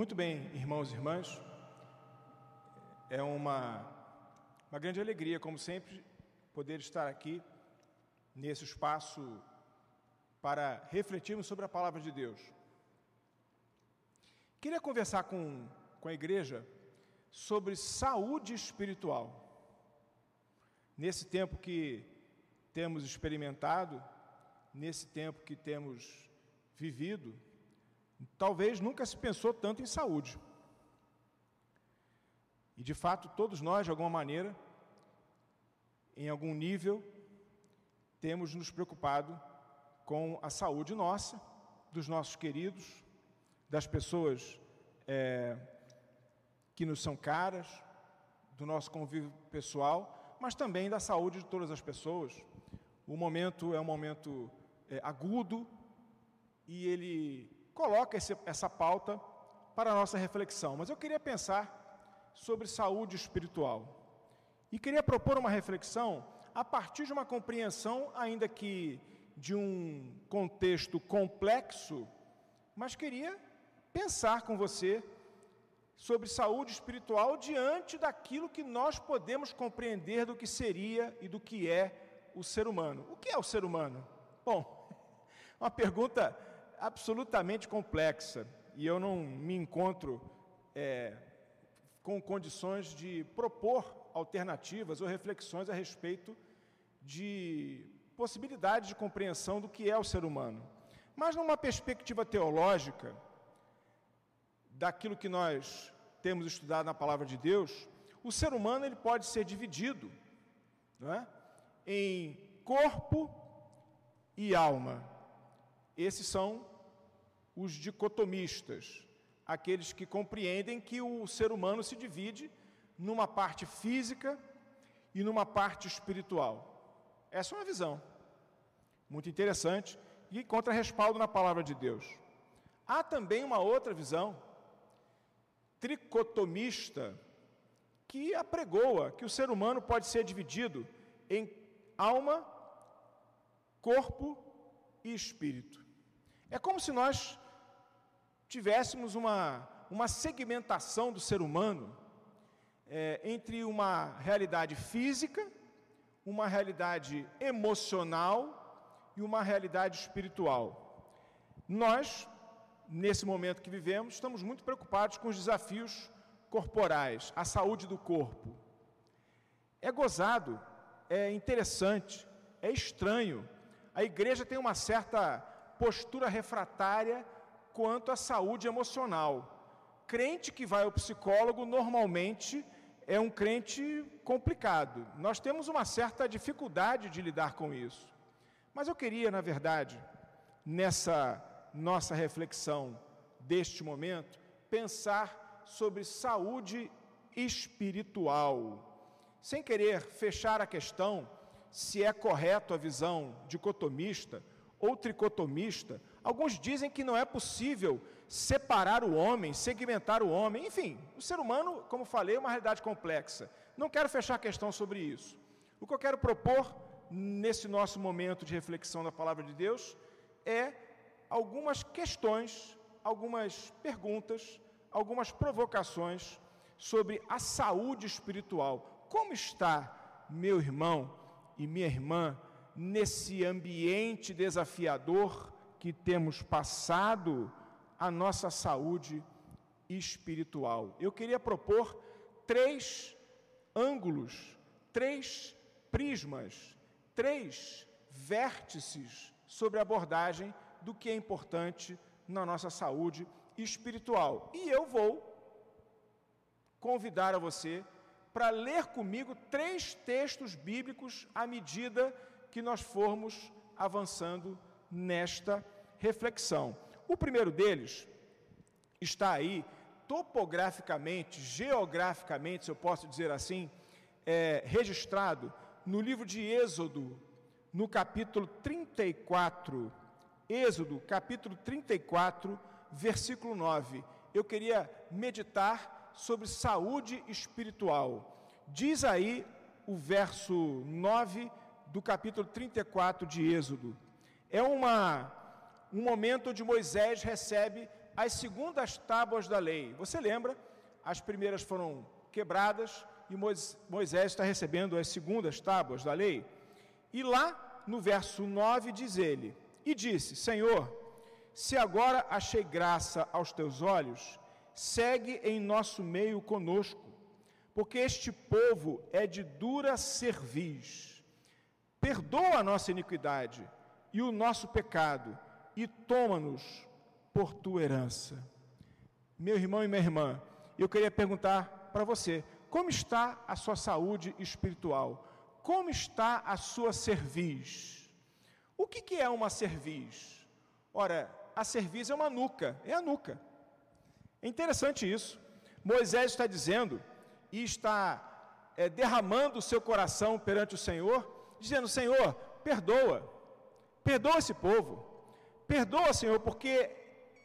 Muito bem, irmãos e irmãs, é uma, uma grande alegria, como sempre, poder estar aqui nesse espaço para refletirmos sobre a palavra de Deus. Queria conversar com, com a igreja sobre saúde espiritual. Nesse tempo que temos experimentado, nesse tempo que temos vivido, talvez nunca se pensou tanto em saúde. E de fato, todos nós, de alguma maneira, em algum nível, temos nos preocupado com a saúde nossa, dos nossos queridos, das pessoas é, que nos são caras, do nosso convívio pessoal, mas também da saúde de todas as pessoas. O momento é um momento é, agudo e ele coloca esse, essa pauta para a nossa reflexão. Mas eu queria pensar sobre saúde espiritual. E queria propor uma reflexão a partir de uma compreensão, ainda que de um contexto complexo, mas queria pensar com você sobre saúde espiritual diante daquilo que nós podemos compreender do que seria e do que é o ser humano. O que é o ser humano? Bom, uma pergunta absolutamente complexa e eu não me encontro é, com condições de propor alternativas ou reflexões a respeito de possibilidades de compreensão do que é o ser humano. Mas numa perspectiva teológica, daquilo que nós temos estudado na palavra de Deus, o ser humano ele pode ser dividido é? em corpo e alma. Esses são os dicotomistas, aqueles que compreendem que o ser humano se divide numa parte física e numa parte espiritual. Essa é uma visão muito interessante e encontra respaldo na palavra de Deus. Há também uma outra visão tricotomista que apregoa que o ser humano pode ser dividido em alma, corpo e espírito. É como se nós tivéssemos uma, uma segmentação do ser humano é, entre uma realidade física, uma realidade emocional e uma realidade espiritual. Nós, nesse momento que vivemos, estamos muito preocupados com os desafios corporais, a saúde do corpo. É gozado, é interessante, é estranho. A igreja tem uma certa postura refratária quanto à saúde emocional. Crente que vai ao psicólogo normalmente é um crente complicado. Nós temos uma certa dificuldade de lidar com isso. Mas eu queria, na verdade, nessa nossa reflexão deste momento, pensar sobre saúde espiritual. Sem querer fechar a questão se é correto a visão dicotomista ou tricotomista. Alguns dizem que não é possível separar o homem, segmentar o homem. Enfim, o ser humano, como falei, é uma realidade complexa. Não quero fechar questão sobre isso. O que eu quero propor nesse nosso momento de reflexão da palavra de Deus é algumas questões, algumas perguntas, algumas provocações sobre a saúde espiritual. Como está meu irmão e minha irmã nesse ambiente desafiador que temos passado a nossa saúde espiritual. Eu queria propor três ângulos, três prismas, três vértices sobre a abordagem do que é importante na nossa saúde espiritual. E eu vou convidar a você para ler comigo três textos bíblicos à medida que nós formos avançando nesta reflexão. O primeiro deles está aí topograficamente, geograficamente, se eu posso dizer assim, é, registrado no livro de Êxodo, no capítulo 34. Êxodo, capítulo 34, versículo 9. Eu queria meditar sobre saúde espiritual. Diz aí o verso 9 do capítulo 34 de Êxodo. É uma, um momento onde Moisés recebe as segundas tábuas da lei. Você lembra? As primeiras foram quebradas e Moisés está recebendo as segundas tábuas da lei. E lá no verso 9 diz ele: E disse: Senhor, se agora achei graça aos teus olhos, segue em nosso meio conosco, porque este povo é de dura cerviz. Perdoa a nossa iniquidade e o nosso pecado, e toma-nos por tua herança. Meu irmão e minha irmã, eu queria perguntar para você: como está a sua saúde espiritual? Como está a sua cerviz? O que, que é uma cerviz? Ora, a cerviz é uma nuca, é a nuca. É interessante isso. Moisés está dizendo e está é, derramando o seu coração perante o Senhor, dizendo: Senhor, perdoa, perdoa esse povo, perdoa, Senhor, porque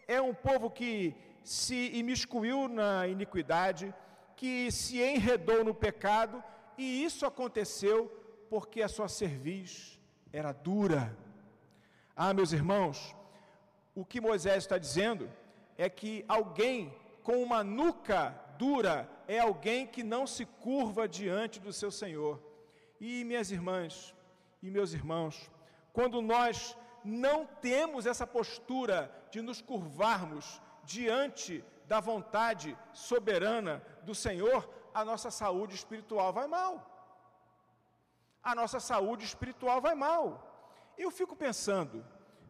é um povo que se imiscuiu na iniquidade, que se enredou no pecado, e isso aconteceu porque a sua cerviz era dura. Ah, meus irmãos, o que Moisés está dizendo é que alguém com uma nuca dura é alguém que não se curva diante do seu Senhor. E minhas irmãs e meus irmãos, quando nós não temos essa postura de nos curvarmos diante da vontade soberana do Senhor, a nossa saúde espiritual vai mal. A nossa saúde espiritual vai mal. Eu fico pensando,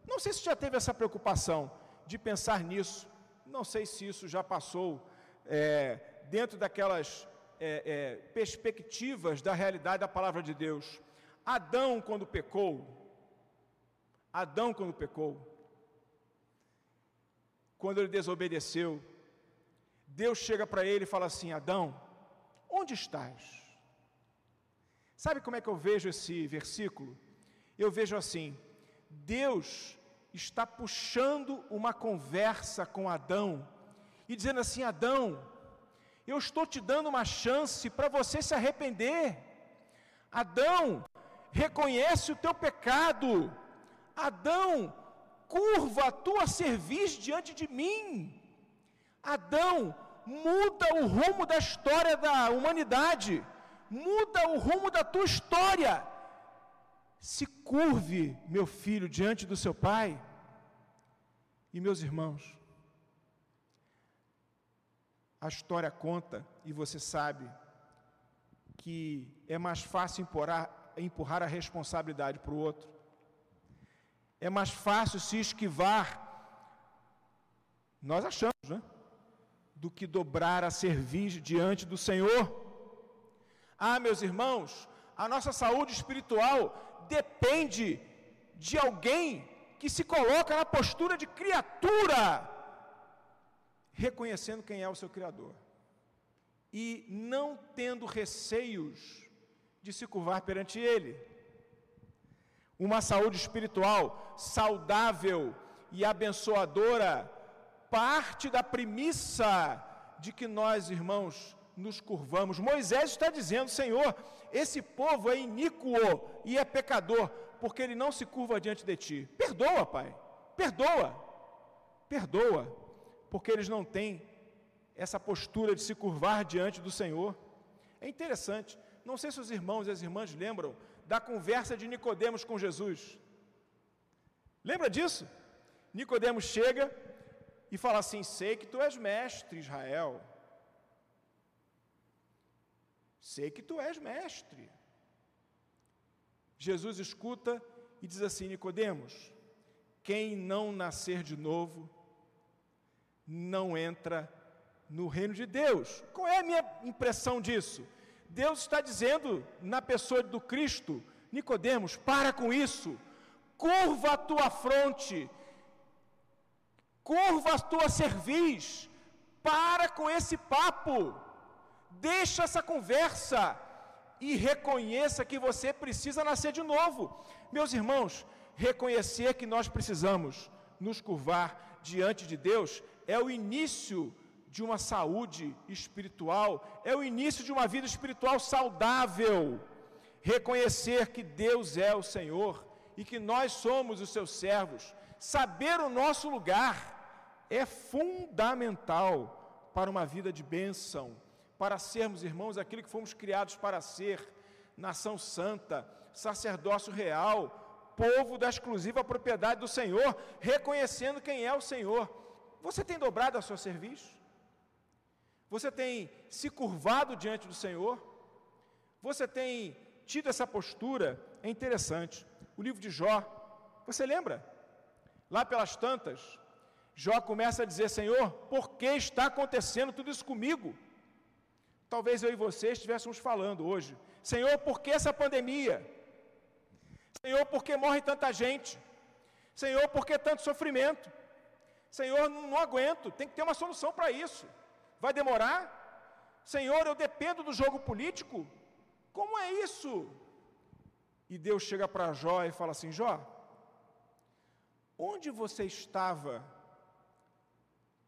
não sei se já teve essa preocupação de pensar nisso, não sei se isso já passou é, dentro daquelas é, é, perspectivas da realidade da palavra de Deus. Adão, quando pecou, Adão, quando pecou, quando ele desobedeceu, Deus chega para ele e fala assim: Adão, onde estás? Sabe como é que eu vejo esse versículo? Eu vejo assim: Deus está puxando uma conversa com Adão e dizendo assim: Adão, eu estou te dando uma chance para você se arrepender. Adão, reconhece o teu pecado. Adão, curva a tua cerviz diante de mim. Adão, muda o rumo da história da humanidade. Muda o rumo da tua história se curve, meu filho, diante do seu pai. E meus irmãos, a história conta, e você sabe, que é mais fácil empurrar, empurrar a responsabilidade para o outro. É mais fácil se esquivar, nós achamos, né? Do que dobrar a cerviz diante do Senhor. Ah, meus irmãos, a nossa saúde espiritual depende de alguém que se coloca na postura de criatura, reconhecendo quem é o seu Criador e não tendo receios de se curvar perante Ele. Uma saúde espiritual saudável e abençoadora parte da premissa de que nós, irmãos, nos curvamos. Moisés está dizendo: Senhor, esse povo é iníquo e é pecador, porque ele não se curva diante de ti. Perdoa, Pai, perdoa, perdoa, porque eles não têm essa postura de se curvar diante do Senhor. É interessante, não sei se os irmãos e as irmãs lembram da conversa de Nicodemos com Jesus. Lembra disso? Nicodemos chega e fala assim: Sei que tu és mestre, Israel. Sei que tu és mestre. Jesus escuta e diz assim: Nicodemos, quem não nascer de novo não entra no reino de Deus. Qual é a minha impressão disso? Deus está dizendo na pessoa do Cristo, Nicodemos, para com isso. Curva a tua fronte. Curva a tua cerviz. Para com esse papo. Deixa essa conversa e reconheça que você precisa nascer de novo. Meus irmãos, reconhecer que nós precisamos nos curvar diante de Deus é o início de uma saúde espiritual, é o início de uma vida espiritual saudável. Reconhecer que Deus é o Senhor e que nós somos os seus servos, saber o nosso lugar, é fundamental para uma vida de bênção, para sermos, irmãos, aquilo que fomos criados para ser, nação santa, sacerdócio real, povo da exclusiva propriedade do Senhor, reconhecendo quem é o Senhor. Você tem dobrado a seu serviço? Você tem se curvado diante do Senhor? Você tem tido essa postura? É interessante. O livro de Jó, você lembra? Lá pelas tantas, Jó começa a dizer: Senhor, por que está acontecendo tudo isso comigo? Talvez eu e você estivéssemos falando hoje: Senhor, por que essa pandemia? Senhor, por que morre tanta gente? Senhor, por que tanto sofrimento? Senhor, não, aguento, tem que ter uma solução para isso. Vai demorar? Senhor, eu dependo do jogo político? Como é isso? E Deus chega para Jó e fala assim: Jó, onde você estava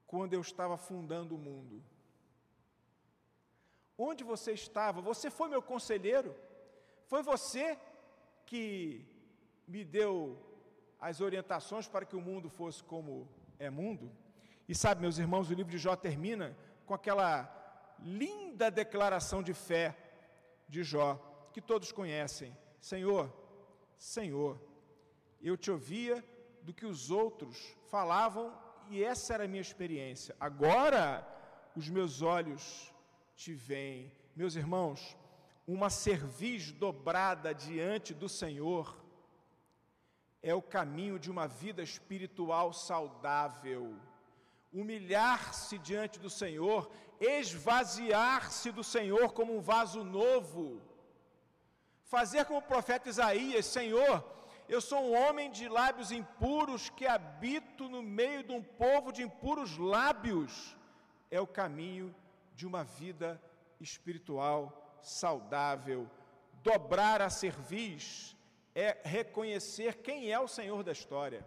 quando eu estava fundando o mundo? Onde você estava? Você foi meu conselheiro? Foi você que me deu as orientações para que o mundo fosse como é mundo? E sabe, meus irmãos, o livro de Jó termina com aquela linda declaração de fé de Jó, que todos conhecem. Senhor, Senhor, eu te ouvia do que os outros falavam e essa era a minha experiência. Agora os meus olhos te veem. Meus irmãos, uma cerviz dobrada diante do Senhor é o caminho de uma vida espiritual saudável. Humilhar-se diante do Senhor, esvaziar-se do Senhor como um vaso novo Fazer como o profeta Isaías: Senhor, eu sou um homem de lábios impuros que habito no meio de um povo de impuros lábios. É o caminho de uma vida espiritual saudável. Dobrar a cerviz é reconhecer quem é o Senhor da história.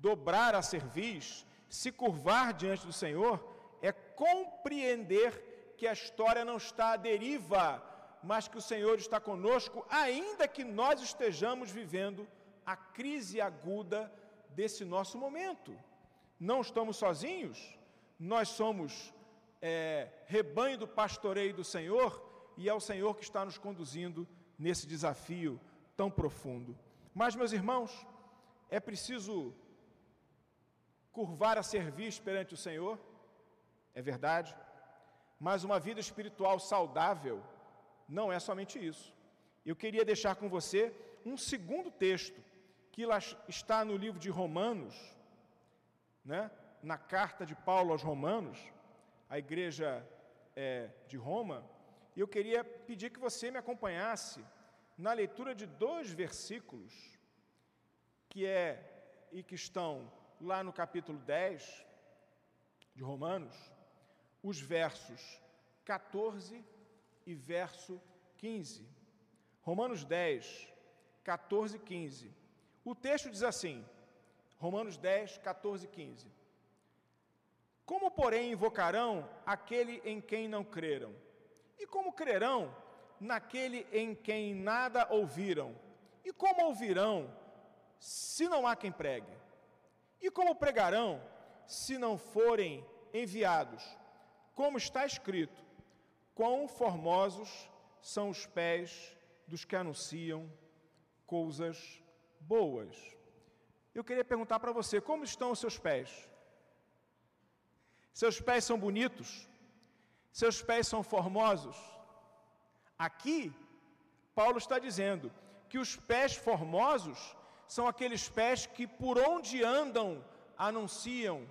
Dobrar a cerviz, se curvar diante do Senhor, é compreender que a história não está à deriva, mas que o Senhor está conosco, ainda que nós estejamos vivendo a crise aguda desse nosso momento. Não estamos sozinhos, nós somos é, rebanho do pastoreio do Senhor e é o Senhor que está nos conduzindo nesse desafio tão profundo. Mas, meus irmãos, é preciso curvar a serviço perante o Senhor, é verdade, mas uma vida espiritual saudável não é somente isso. Eu queria deixar com você um segundo texto, que está no livro de Romanos, né? na carta de Paulo aos Romanos, a igreja é, de Roma, e eu queria pedir que você me acompanhasse na leitura de dois versículos, que é e que estão lá no capítulo 10 de Romanos, os versos 14 e verso 15. Romanos 10, 14 e 15. O texto diz assim, Romanos 10, 14 e 15. Como, porém, invocarão aquele em quem não creram? E como crerão naquele em quem nada ouviram? E como ouvirão se não há quem pregue? E como pregarão se não forem enviados? Como está escrito: Quão formosos são os pés dos que anunciam coisas boas. Eu queria perguntar para você: como estão os seus pés? Seus pés são bonitos? Seus pés são formosos? Aqui, Paulo está dizendo que os pés formosos são aqueles pés que por onde andam anunciam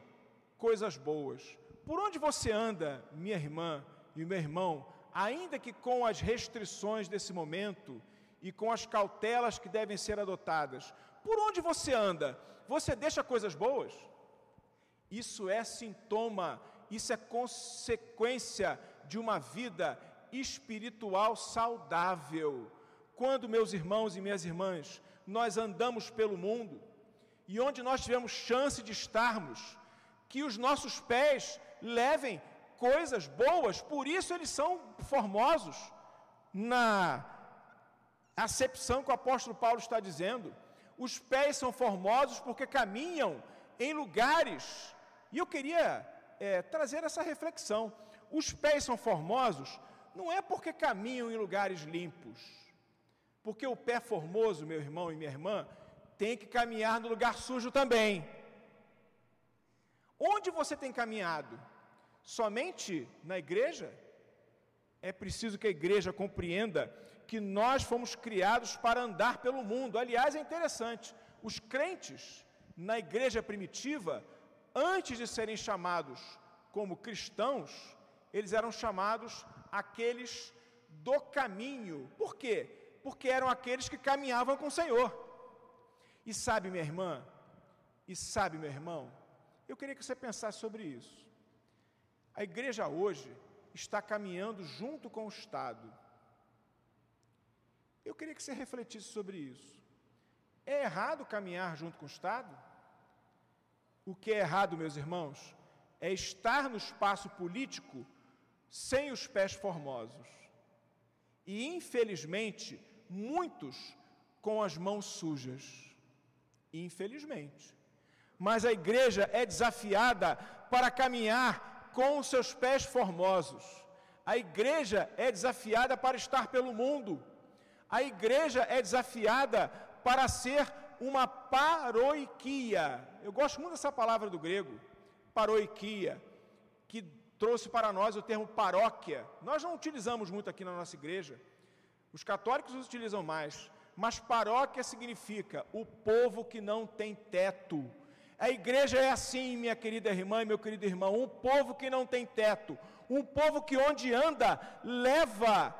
coisas boas. Por onde você anda, minha irmã, e meu irmão, ainda que com as restrições desse momento e com as cautelas que devem ser adotadas, por onde você anda, você deixa coisas boas? Isso é sintoma, isso é consequência de uma vida espiritual saudável. Quando, meus irmãos e minhas irmãs, nós andamos pelo mundo e onde nós tivemos chance de estarmos, que os nossos pés levem coisas boas, por isso eles são formosos na acepção que o apóstolo Paulo está dizendo. Os pés são formosos porque caminham em lugares E eu queria é, trazer essa reflexão. Os pés são formosos não é porque caminham em lugares limpos, porque o pé formoso, meu irmão e minha irmã, tem que caminhar no lugar sujo também. Onde você tem caminhado? Somente na igreja? É preciso que a igreja compreenda que nós fomos criados para andar pelo mundo. Aliás, é interessante, os crentes na igreja primitiva, antes de serem chamados como cristãos, eles eram chamados aqueles do caminho. Por quê? Porque eram aqueles que caminhavam com o Senhor. E sabe, minha irmã, e sabe, meu irmão, eu queria que você pensasse sobre isso. A igreja hoje está caminhando junto com o Estado. Eu queria que você refletisse sobre isso. É errado caminhar junto com o Estado? O que é errado, meus irmãos, é estar no espaço político sem os pés formosos. E, infelizmente, muitos com as mãos sujas. Infelizmente. Mas a igreja é desafiada para caminhar com os seus pés formosos. A igreja é desafiada para estar pelo mundo. A igreja é desafiada para ser uma paroiquia. Eu gosto muito dessa palavra do grego, paroiquia, trouxe para nós o termo paróquia. Nós não utilizamos muito aqui na nossa igreja. Os católicos utilizam mais. Mas paróquia significa o povo que não tem teto. A igreja é assim, minha querida irmã e meu querido irmão, um povo que não tem teto, um povo que onde anda leva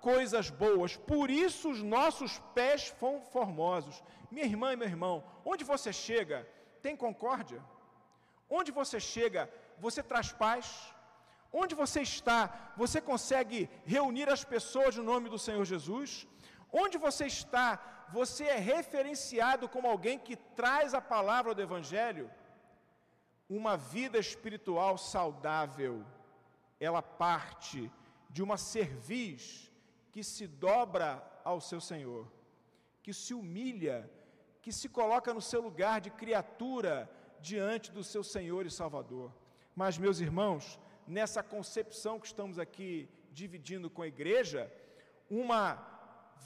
coisas boas. Por isso os nossos pés são formosos. Minha irmã e meu irmão, onde você chega, tem concórdia? Onde você chega, você traz paz? Onde você está, você consegue reunir as pessoas no nome do Senhor Jesus? Onde você está, você é referenciado como alguém que traz a palavra do Evangelho? Uma vida espiritual saudável, ela parte de uma cerviz que se dobra ao seu Senhor, que se humilha, que se coloca no seu lugar de criatura diante do seu Senhor e Salvador. Mas, meus irmãos, nessa concepção que estamos aqui dividindo com a igreja, uma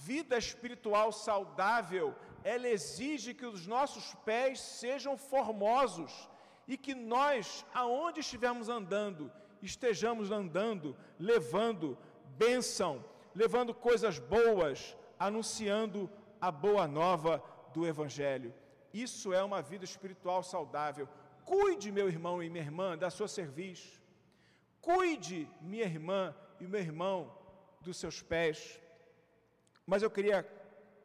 vida espiritual saudável, ela exige que os nossos pés sejam formosos e que nós, aonde estivermos andando, estejamos andando, levando bênção, levando coisas boas, anunciando a boa nova do Evangelho. Isso é uma vida espiritual saudável. Cuide, meu irmão e minha irmã, da sua serviço. Cuide, minha irmã e meu irmão, dos seus pés. Mas eu queria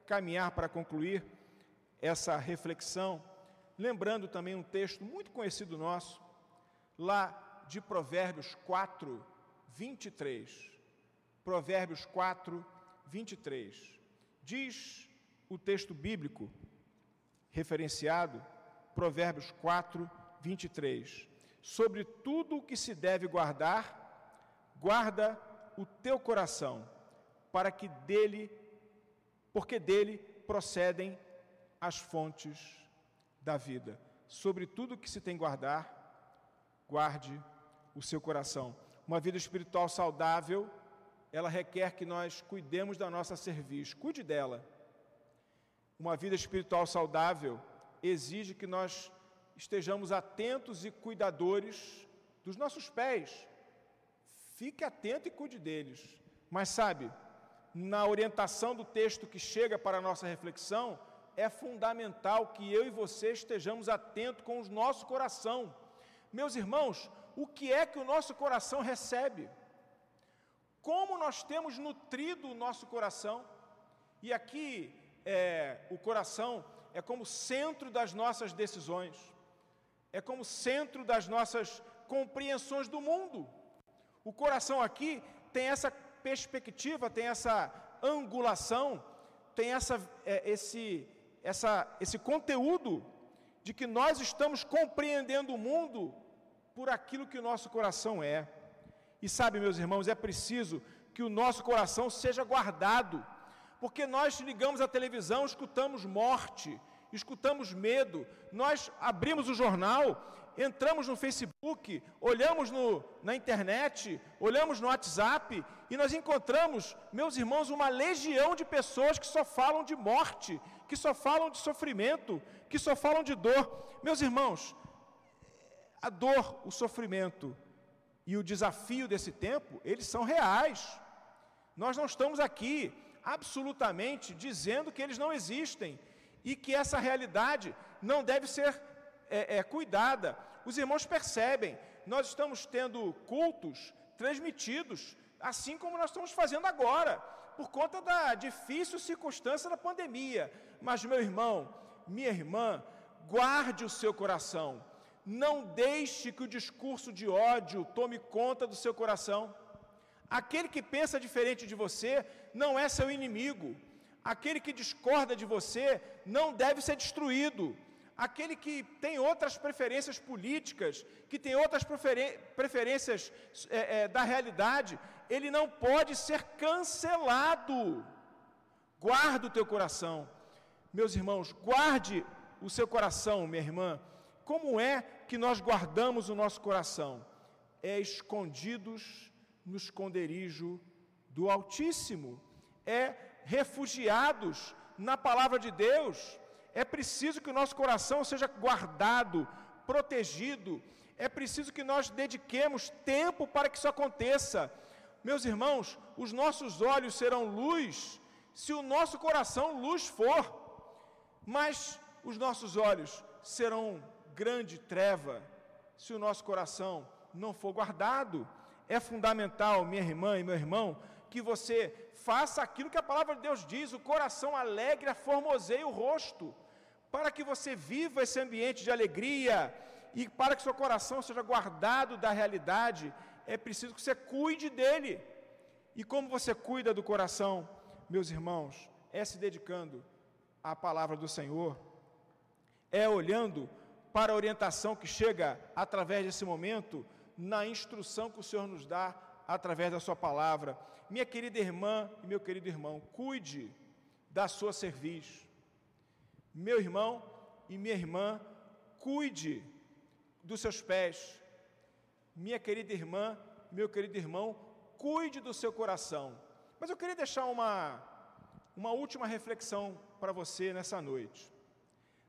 caminhar para concluir essa reflexão, lembrando também um texto muito conhecido nosso, lá de Provérbios 4, 23. Provérbios 4, 23. Diz o texto bíblico referenciado, Provérbios 4, 23 sobre tudo o que se deve guardar, guarda o teu coração, para que dele, porque dele procedem as fontes da vida. Sobre tudo o que se tem guardar, guarde o seu coração. Uma vida espiritual saudável, ela requer que nós cuidemos da nossa serviço, cuide dela. Uma vida espiritual saudável exige que nós estejamos atentos e cuidadores dos nossos pés. Fique atento e cuide deles. Mas sabe, na orientação do texto que chega para a nossa reflexão, é fundamental que eu e você estejamos atentos com o nosso coração. Meus irmãos, o que é que o nosso coração recebe? Como nós temos nutrido o nosso coração? E aqui é, o coração é como centro das nossas decisões é como centro das nossas compreensões do mundo. O coração aqui tem essa perspectiva, tem essa angulação, tem essa, é, esse, essa, esse conteúdo de que nós estamos compreendendo o mundo por aquilo que o nosso coração é. E sabe, meus irmãos, é preciso que o nosso coração seja guardado, porque nós ligamos a televisão, escutamos morte, escutamos medo, nós abrimos o jornal entramos no Facebook, olhamos no, na internet, olhamos no WhatsApp e nós encontramos, meus irmãos, uma legião de pessoas que só falam de morte, que só falam de sofrimento, que só falam de dor. Meus irmãos, a dor, o sofrimento e o desafio desse tempo, eles são reais. Nós não estamos aqui absolutamente dizendo que eles não existem e que essa realidade não deve ser é, é, cuidada. Os irmãos percebem, nós estamos tendo cultos transmitidos, assim como nós estamos fazendo agora, por conta da difícil circunstância da pandemia. Mas, meu irmão, minha irmã, guarde o seu coração. Não deixe que o discurso de ódio tome conta do seu coração. Aquele que pensa diferente de você não é seu inimigo. Aquele que discorda de você não deve ser destruído aquele que tem outras preferências políticas, que tem outras preferências é, é, da realidade, ele não pode ser cancelado. Guarda o teu coração. Meus irmãos, guarde o seu coração, minha irmã. Como é que nós guardamos o nosso coração? É escondidos no esconderijo do Altíssimo, é refugiados na palavra de Deus é preciso que o nosso coração seja guardado, protegido. É preciso que nós dediquemos tempo para que isso aconteça. Meus irmãos, os nossos olhos serão luz se o nosso coração luz for, mas os nossos olhos serão grande treva se o nosso coração não for guardado. É fundamental, minha irmã e meu irmão, que você faça aquilo que a palavra de Deus diz: o coração alegre formoseia o rosto para que você viva esse ambiente de alegria e para que seu coração seja guardado da realidade, é preciso que você cuide dele. E como você cuida do coração, meus irmãos, é se dedicando à palavra do Senhor, é olhando para a orientação que chega através desse momento, na instrução que o Senhor nos dá através da Sua palavra. Minha querida irmã e meu querido irmão, cuide da sua serviço meu irmão e minha irmã, cuide dos seus pés. Minha querida irmã, meu querido irmão, cuide do seu coração. Mas eu queria deixar uma, uma última reflexão para você nessa noite.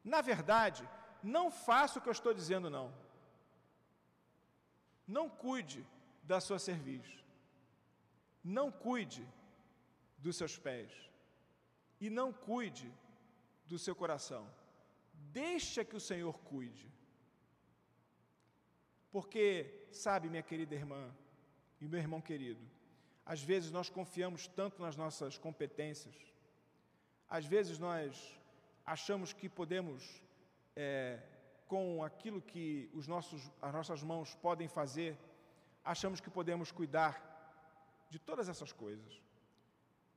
Na verdade, não faça o que eu estou dizendo, não. Não cuide da sua cerviz. Não cuide dos seus pés. E não cuide do seu coração. Deixa que o Senhor cuide. Porque, sabe, minha querida irmã e meu irmão querido, às vezes nós confiamos tanto nas nossas competências, às vezes nós achamos que podemos, é, com aquilo que os nossos, as nossas mãos podem fazer, achamos que podemos cuidar de todas essas coisas.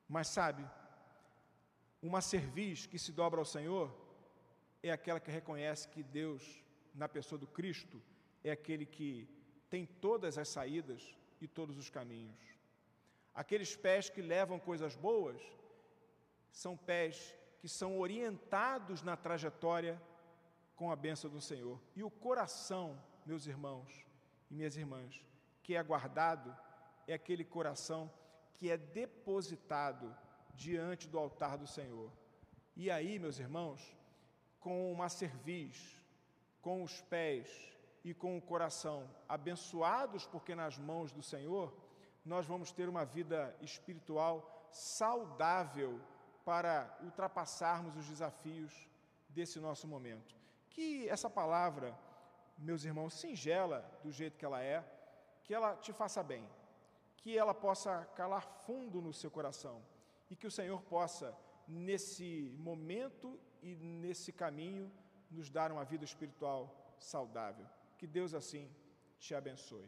Mas sabe, uma cerviz que se dobra ao Senhor é aquela que reconhece que Deus, na pessoa do Cristo, é aquele que tem todas as saídas e todos os caminhos. Aqueles pés que levam coisas boas são pés que são orientados na trajetória com a bênção do Senhor. E o coração, meus irmãos e minhas irmãs, que é guardado, é aquele coração que é depositado diante do altar do Senhor. E aí, meus irmãos, com uma cerviz, com os pés e com o coração abençoados, porque nas mãos do Senhor, nós vamos ter uma vida espiritual saudável para ultrapassarmos os desafios desse nosso momento. Que essa palavra, meus irmãos, singela do jeito que ela é, que ela te faça bem, que ela possa calar fundo no seu coração e que o Senhor possa, nesse momento e nesse caminho, nos dar uma vida espiritual saudável. Que Deus assim te abençoe.